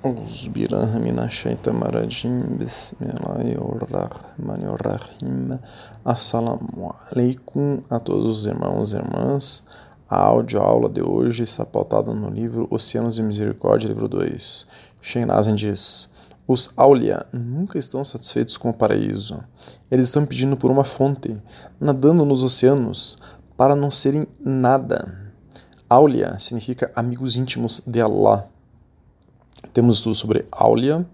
Bismillahirrahmanirrahim. Bismillahirrahmanirrahim. Assalamu alaikum a todos os irmãos e irmãs. A áudio aula de hoje está pautada no livro Oceanos de Misericórdia, livro 2. Sheinazen diz: Os Aulia nunca estão satisfeitos com o paraíso. Eles estão pedindo por uma fonte, nadando nos oceanos, para não serem nada. Aulia significa amigos íntimos de Allah temos estudo sobre Aulia,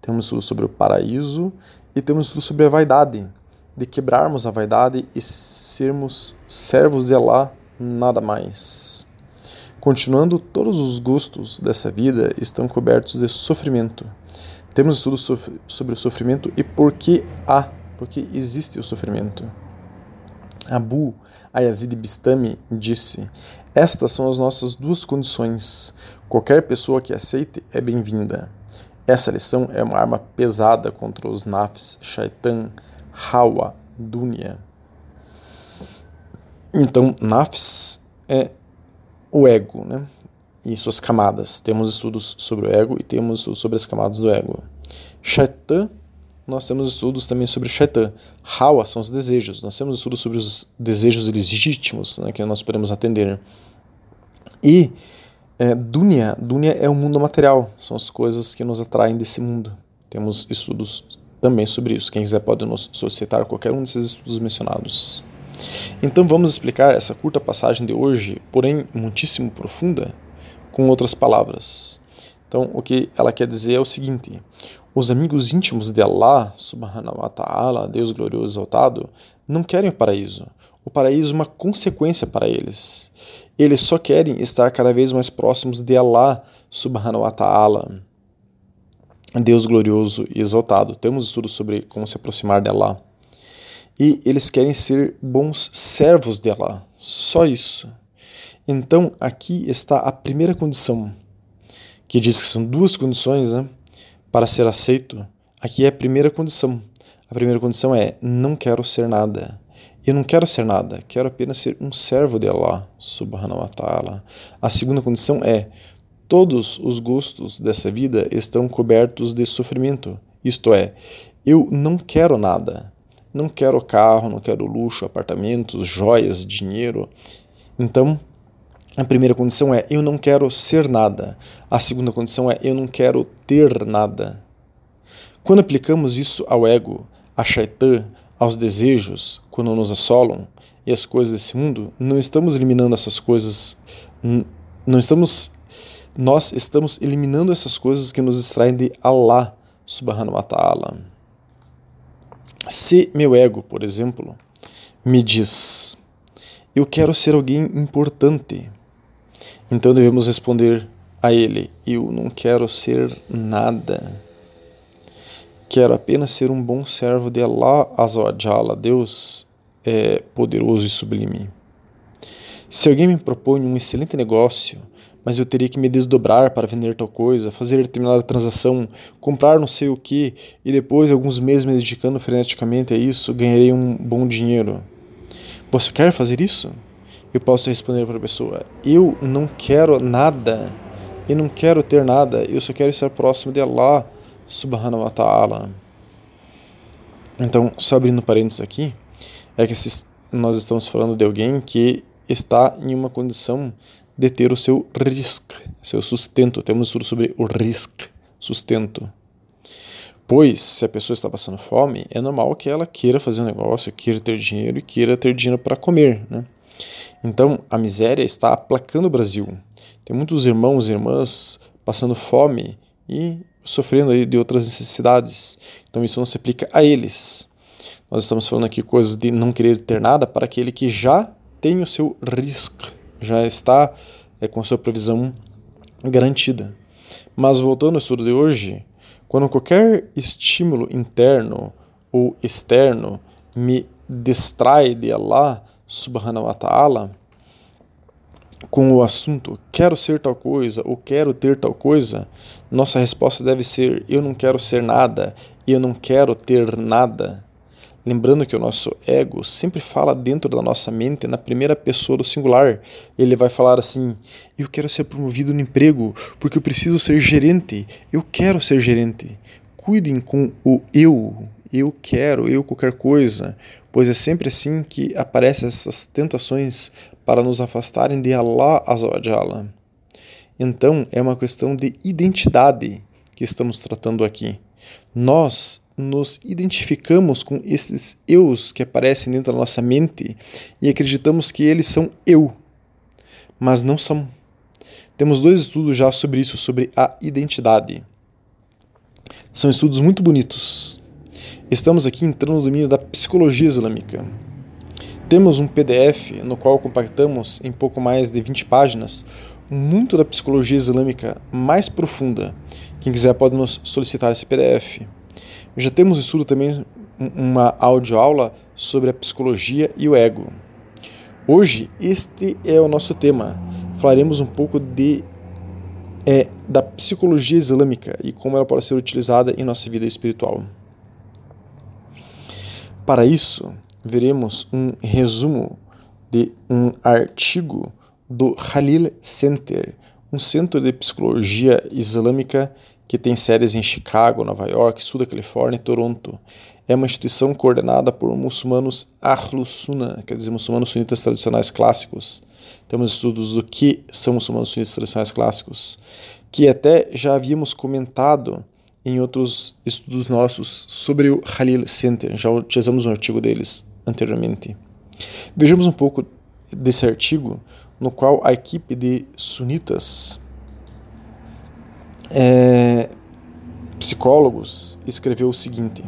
temos estudo sobre o paraíso e temos estudo sobre a vaidade, de quebrarmos a vaidade e sermos servos de Allah, nada mais. Continuando, todos os gostos dessa vida estão cobertos de sofrimento. Temos estudo sobre o sofrimento e por que há, porque existe o sofrimento. Abu Ayazid Bistami disse: Estas são as nossas duas condições. Qualquer pessoa que aceite é bem-vinda. Essa lição é uma arma pesada contra os nafs, shaitan, hawa, dunya. Então, nafs é o ego, né? E suas camadas. Temos estudos sobre o ego e temos sobre as camadas do ego. Shaitan nós temos estudos também sobre Shaitan. Hawa são os desejos. Nós temos estudos sobre os desejos legítimos né, que nós podemos atender. E é, Dunya, Dunya é o mundo material, são as coisas que nos atraem desse mundo. Temos estudos também sobre isso. Quem quiser pode nos solicitar qualquer um desses estudos mencionados. Então vamos explicar essa curta passagem de hoje, porém muitíssimo profunda, com outras palavras. Então, o que ela quer dizer é o seguinte: os amigos íntimos de Allah, subhanahu wa ta'ala, Deus glorioso exaltado, não querem o paraíso. O paraíso é uma consequência para eles. Eles só querem estar cada vez mais próximos de Allah, subhanahu wa ta'ala, Deus glorioso e exaltado. Temos estudos sobre como se aproximar de Allah. E eles querem ser bons servos de Allah. Só isso. Então, aqui está a primeira condição, que diz que são duas condições, né? Para ser aceito, aqui é a primeira condição. A primeira condição é: não quero ser nada. Eu não quero ser nada, quero apenas ser um servo de Allah, subhanahu wa ta'ala. A segunda condição é: todos os gostos dessa vida estão cobertos de sofrimento. Isto é, eu não quero nada. Não quero carro, não quero luxo, apartamentos, joias, dinheiro. Então, a primeira condição é eu não quero ser nada. A segunda condição é eu não quero ter nada. Quando aplicamos isso ao ego, a shaitan, aos desejos, quando nos assolam e as coisas desse mundo, não estamos eliminando essas coisas, não estamos nós estamos eliminando essas coisas que nos distraem de Allah subhanahu wa ta'ala. Se meu ego, por exemplo, me diz: eu quero ser alguém importante, então devemos responder a ele: Eu não quero ser nada. Quero apenas ser um bom servo de Allah Azawajala, Deus é poderoso e sublime. Se alguém me propõe um excelente negócio, mas eu teria que me desdobrar para vender tal coisa, fazer determinada transação, comprar não sei o que, e depois, alguns meses me dedicando freneticamente a isso, ganharei um bom dinheiro. Você quer fazer isso? Eu posso responder para a pessoa: Eu não quero nada, eu não quero ter nada, eu só quero estar próximo de Allah subhanahu wa ta'ala. Então, só abrindo parênteses aqui, é que nós estamos falando de alguém que está em uma condição de ter o seu risk, seu sustento. Temos estudo sobre o risk, sustento. Pois, se a pessoa está passando fome, é normal que ela queira fazer um negócio, queira ter dinheiro e queira ter dinheiro para comer, né? Então, a miséria está aplacando o Brasil. Tem muitos irmãos e irmãs passando fome e sofrendo aí de outras necessidades. Então, isso não se aplica a eles. Nós estamos falando aqui coisas de não querer ter nada para aquele que já tem o seu risco, já está é, com a sua provisão garantida. Mas voltando ao estudo de hoje, quando qualquer estímulo interno ou externo me distrai de Allah, subhanahu wa ta'ala com o assunto quero ser tal coisa ou quero ter tal coisa, nossa resposta deve ser eu não quero ser nada eu não quero ter nada. Lembrando que o nosso ego sempre fala dentro da nossa mente na primeira pessoa do singular. Ele vai falar assim: Eu quero ser promovido no emprego porque eu preciso ser gerente. Eu quero ser gerente. Cuidem com o eu. Eu quero, eu qualquer coisa. Pois é sempre assim que aparecem essas tentações para nos afastarem de Allah Azawajala. Então é uma questão de identidade que estamos tratando aqui. Nós nos identificamos com esses eus que aparecem dentro da nossa mente e acreditamos que eles são eu, mas não são. Temos dois estudos já sobre isso, sobre a identidade. São estudos muito bonitos. Estamos aqui entrando no domínio da psicologia islâmica. Temos um PDF no qual compactamos em pouco mais de 20 páginas muito da psicologia islâmica mais profunda. Quem quiser pode nos solicitar esse PDF. Já temos estudo também uma audioaula sobre a psicologia e o ego. Hoje este é o nosso tema. Falaremos um pouco de é, da psicologia islâmica e como ela pode ser utilizada em nossa vida espiritual. Para isso, veremos um resumo de um artigo do Khalil Center, um centro de psicologia islâmica que tem séries em Chicago, Nova York, sul da Califórnia e Toronto. É uma instituição coordenada por muçulmanos Ahlus Sunnah, quer dizer, muçulmanos sunitas tradicionais clássicos. Temos estudos do que são muçulmanos sunitas tradicionais clássicos, que até já havíamos comentado em outros estudos nossos sobre o Khalil Center, já utilizamos um artigo deles anteriormente. Vejamos um pouco desse artigo, no qual a equipe de sunitas é, psicólogos escreveu o seguinte: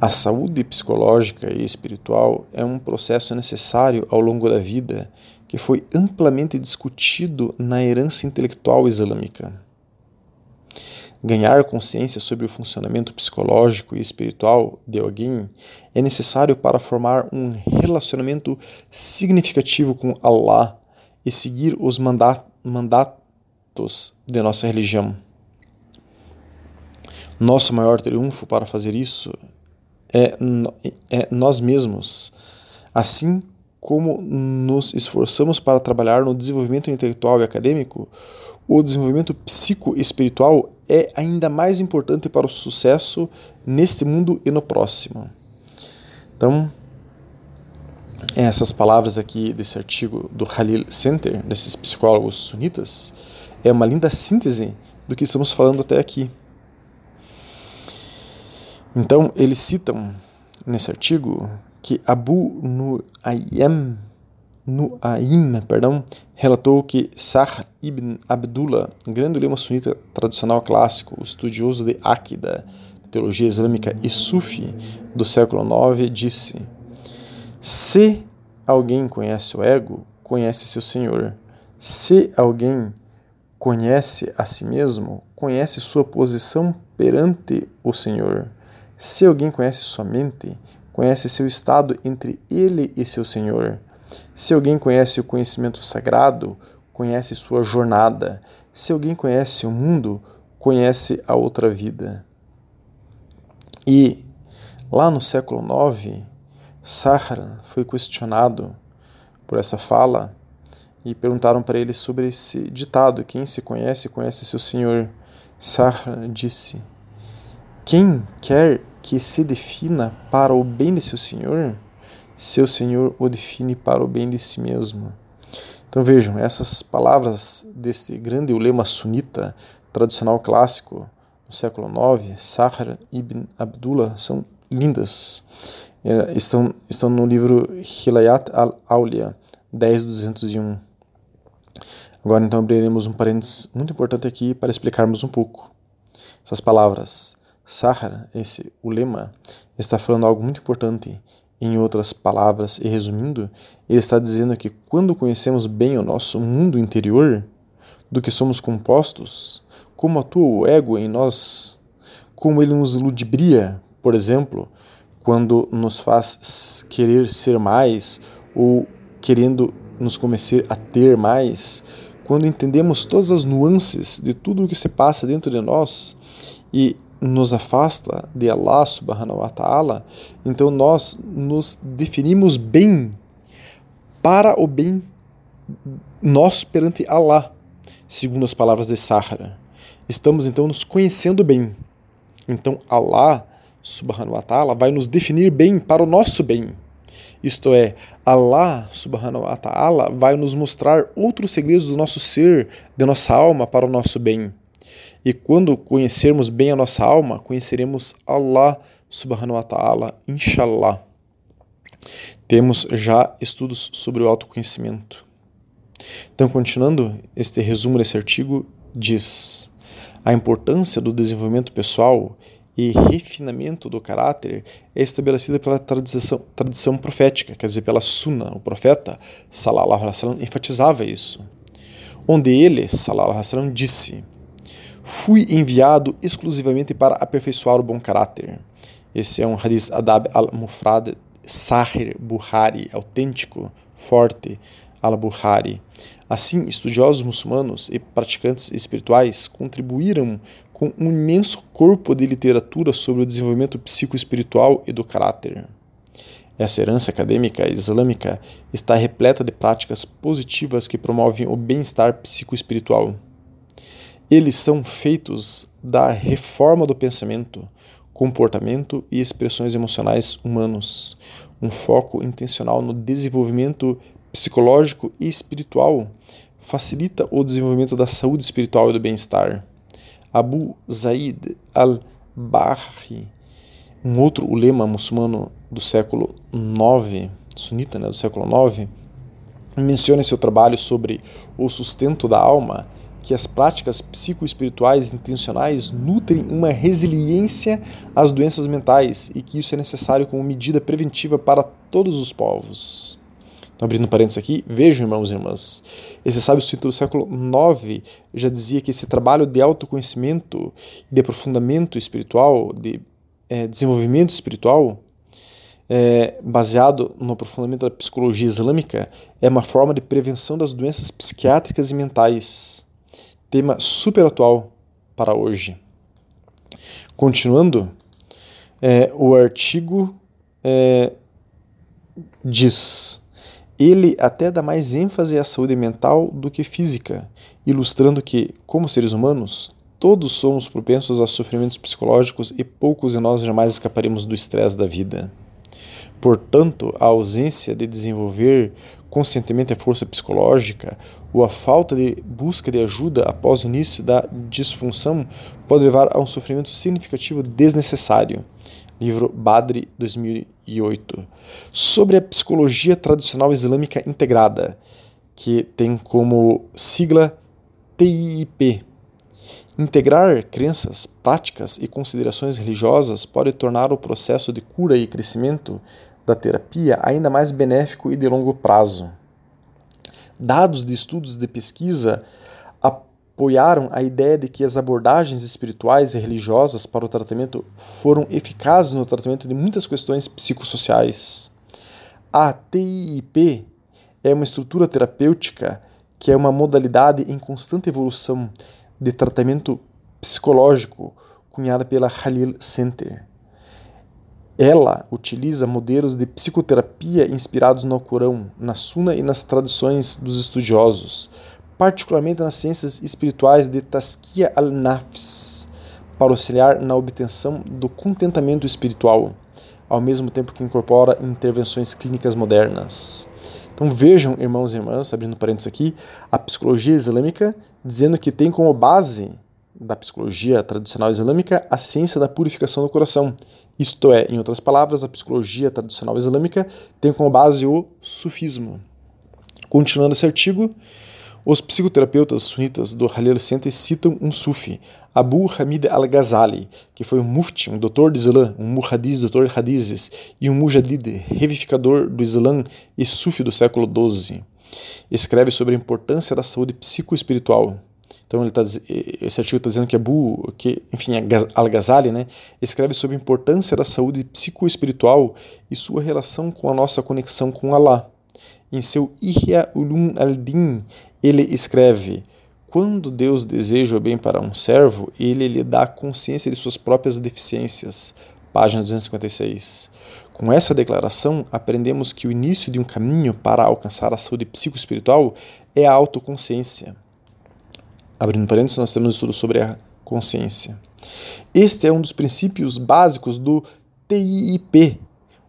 A saúde psicológica e espiritual é um processo necessário ao longo da vida que foi amplamente discutido na herança intelectual islâmica. Ganhar consciência sobre o funcionamento psicológico e espiritual de alguém é necessário para formar um relacionamento significativo com Allah e seguir os mandatos de nossa religião. Nosso maior triunfo para fazer isso é, é nós mesmos, assim como nos esforçamos para trabalhar no desenvolvimento intelectual e acadêmico, o desenvolvimento psicoespiritual é ainda mais importante para o sucesso neste mundo e no próximo. Então, essas palavras aqui desse artigo do Khalil Center, desses psicólogos sunitas, é uma linda síntese do que estamos falando até aqui. Então, eles citam nesse artigo que Abu Nu'aym Nu'aym, perdão, relatou que Sah ibn Abdullah, grande lema sunita tradicional clássico, estudioso de Akida, teologia islâmica e Sufi do século IX, disse: Se alguém conhece o ego, conhece seu Senhor. Se alguém conhece a si mesmo, conhece sua posição perante o Senhor. Se alguém conhece sua mente, conhece seu estado entre ele e seu Senhor. Se alguém conhece o conhecimento sagrado, conhece sua jornada. Se alguém conhece o mundo, conhece a outra vida. E lá no século IX, Sahara foi questionado por essa fala e perguntaram para ele sobre esse ditado: Quem se conhece, conhece seu Senhor. Sahara disse: Quem quer que se defina para o bem de seu Senhor, seu Senhor o define para o bem de si mesmo. Então vejam, essas palavras desse grande ulema sunita tradicional clássico do século IX, Sahar ibn Abdullah, são lindas. É, estão, estão no livro Hilayat al-Aulia, 10.201. Agora então abriremos um parênteses muito importante aqui para explicarmos um pouco. Essas palavras, Sahar, esse ulema, está falando algo muito importante em outras palavras, e resumindo, ele está dizendo que quando conhecemos bem o nosso mundo interior, do que somos compostos, como atua o ego em nós, como ele nos ludibria, por exemplo, quando nos faz querer ser mais ou querendo nos convencer a ter mais, quando entendemos todas as nuances de tudo o que se passa dentro de nós e nos afasta de Allah subhanahu wa ta'ala, então nós nos definimos bem para o bem nosso perante Allah, segundo as palavras de Sahara. Estamos então nos conhecendo bem. Então Allah subhanahu wa ta'ala vai nos definir bem para o nosso bem. Isto é, Allah subhanahu wa ta'ala vai nos mostrar outros segredos do nosso ser, de nossa alma para o nosso bem. E quando conhecermos bem a nossa alma, conheceremos Allah subhanahu wa ta'ala, inshallah. Temos já estudos sobre o autoconhecimento. Então, continuando, este resumo desse artigo diz: a importância do desenvolvimento pessoal e refinamento do caráter é estabelecida pela tradição, tradição profética, quer dizer, pela Sunna. O profeta, salallahu alaihi enfatizava isso. Onde ele, salallahu alaihi disse: Fui enviado exclusivamente para aperfeiçoar o bom caráter. Esse é um hadith Adab al-Mufrad Sahir Buhari, autêntico, forte, al-Buhari. Assim, estudiosos muçulmanos e praticantes espirituais contribuíram com um imenso corpo de literatura sobre o desenvolvimento psicoespiritual e do caráter. Essa herança acadêmica islâmica está repleta de práticas positivas que promovem o bem-estar psicoespiritual. Eles são feitos da reforma do pensamento, comportamento e expressões emocionais humanos, um foco intencional no desenvolvimento psicológico e espiritual facilita o desenvolvimento da saúde espiritual e do bem-estar. Abu Zaid al-Bahri, um outro ulema muçulmano do século IX, sunita né, do século IX, menciona em seu trabalho sobre o sustento da alma que as práticas psicoespirituais intencionais nutrem uma resiliência às doenças mentais e que isso é necessário como medida preventiva para todos os povos. Então, abrindo parênteses aqui, vejam, irmãos e irmãs, esse sábio do século IX já dizia que esse trabalho de autoconhecimento, de aprofundamento espiritual, de é, desenvolvimento espiritual, é, baseado no aprofundamento da psicologia islâmica, é uma forma de prevenção das doenças psiquiátricas e mentais tema super atual para hoje. Continuando, é, o artigo é, diz: ele até dá mais ênfase à saúde mental do que física, ilustrando que, como seres humanos, todos somos propensos a sofrimentos psicológicos e poucos de nós jamais escaparemos do estresse da vida. Portanto, a ausência de desenvolver conscientemente a força psicológica ou a falta de busca de ajuda após o início da disfunção pode levar a um sofrimento significativo desnecessário. Livro Badri, 2008. Sobre a psicologia tradicional islâmica integrada, que tem como sigla TIP. Integrar crenças, práticas e considerações religiosas pode tornar o processo de cura e crescimento da terapia ainda mais benéfico e de longo prazo. Dados de estudos de pesquisa apoiaram a ideia de que as abordagens espirituais e religiosas para o tratamento foram eficazes no tratamento de muitas questões psicossociais. A TIP é uma estrutura terapêutica que é uma modalidade em constante evolução de tratamento psicológico cunhada pela Halil Center. Ela utiliza modelos de psicoterapia inspirados no Corão, na Sunna e nas tradições dos estudiosos, particularmente nas ciências espirituais de Taskia al-Nafs, para auxiliar na obtenção do contentamento espiritual, ao mesmo tempo que incorpora intervenções clínicas modernas. Então vejam, irmãos e irmãs, abrindo parênteses aqui, a psicologia islâmica dizendo que tem como base da psicologia tradicional islâmica a ciência da purificação do coração. Isto é, em outras palavras, a psicologia tradicional islâmica tem como base o sufismo. Continuando esse artigo, os psicoterapeutas sunitas do Halil Center citam um sufi, Abu Hamid al-Ghazali, que foi um mufti, um doutor de Islã, um muhadiz, doutor de hadizes, e um mujadid, revivificador do Islã e sufi do século XII. Escreve sobre a importância da saúde psicoespiritual. Então ele tá, esse artigo está dizendo que Abu, que, enfim, Al-Ghazali, né, escreve sobre a importância da saúde psicoespiritual e sua relação com a nossa conexão com Allah. Em seu Ihya Ulum al-Din, ele escreve: quando Deus deseja o bem para um servo, ele lhe dá consciência de suas próprias deficiências. Página 256. Com essa declaração, aprendemos que o início de um caminho para alcançar a saúde psicoespiritual é a autoconsciência. Abrindo parênteses, nós temos um estudo sobre a consciência. Este é um dos princípios básicos do TIP.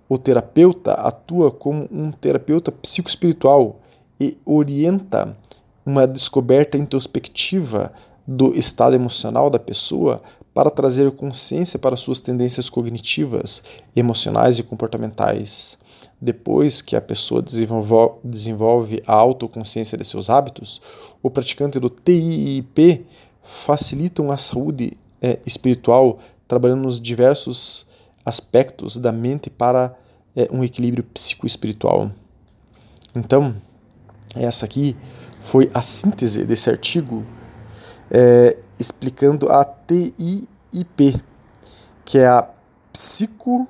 O terapeuta atua como um terapeuta psicoespiritual e orienta uma descoberta introspectiva do estado emocional da pessoa para trazer consciência para suas tendências cognitivas, emocionais e comportamentais. Depois que a pessoa desenvolve a autoconsciência de seus hábitos, o praticante do TIP facilita a saúde é, espiritual, trabalhando nos diversos aspectos da mente para é, um equilíbrio psicoespiritual. Então, essa aqui foi a síntese desse artigo é, explicando a TIIP, que é a psico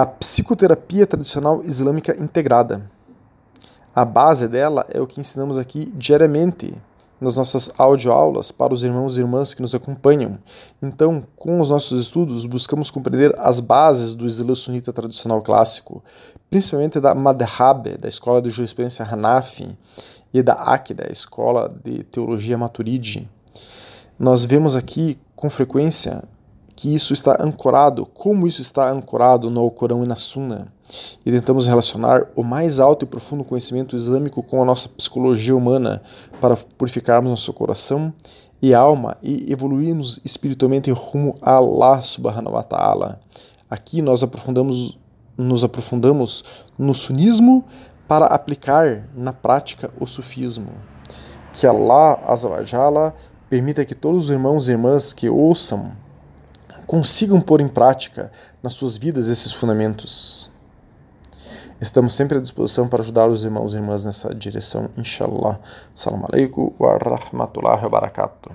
a psicoterapia tradicional islâmica integrada. A base dela é o que ensinamos aqui diariamente nas nossas audioaulas para os irmãos e irmãs que nos acompanham. Então, com os nossos estudos, buscamos compreender as bases do Islã sunita tradicional clássico, principalmente da Madhhab, da escola de jurisprudência Hanafi, e da Akida, a escola de teologia Maturidi. Nós vemos aqui com frequência que isso está ancorado, como isso está ancorado no Alcorão e na Sunna e tentamos relacionar o mais alto e profundo conhecimento islâmico com a nossa psicologia humana para purificarmos nosso coração e alma e evoluirmos espiritualmente rumo a Allah subhanahu wa ta'ala. Aqui nós aprofundamos, nos aprofundamos no sunismo para aplicar na prática o sufismo. Que Allah azawajala permita que todos os irmãos e irmãs que ouçam consigam pôr em prática nas suas vidas esses fundamentos. Estamos sempre à disposição para ajudar os irmãos e irmãs nessa direção, inshallah. Salam alaikum wa rahmatullahi wa barakatuh.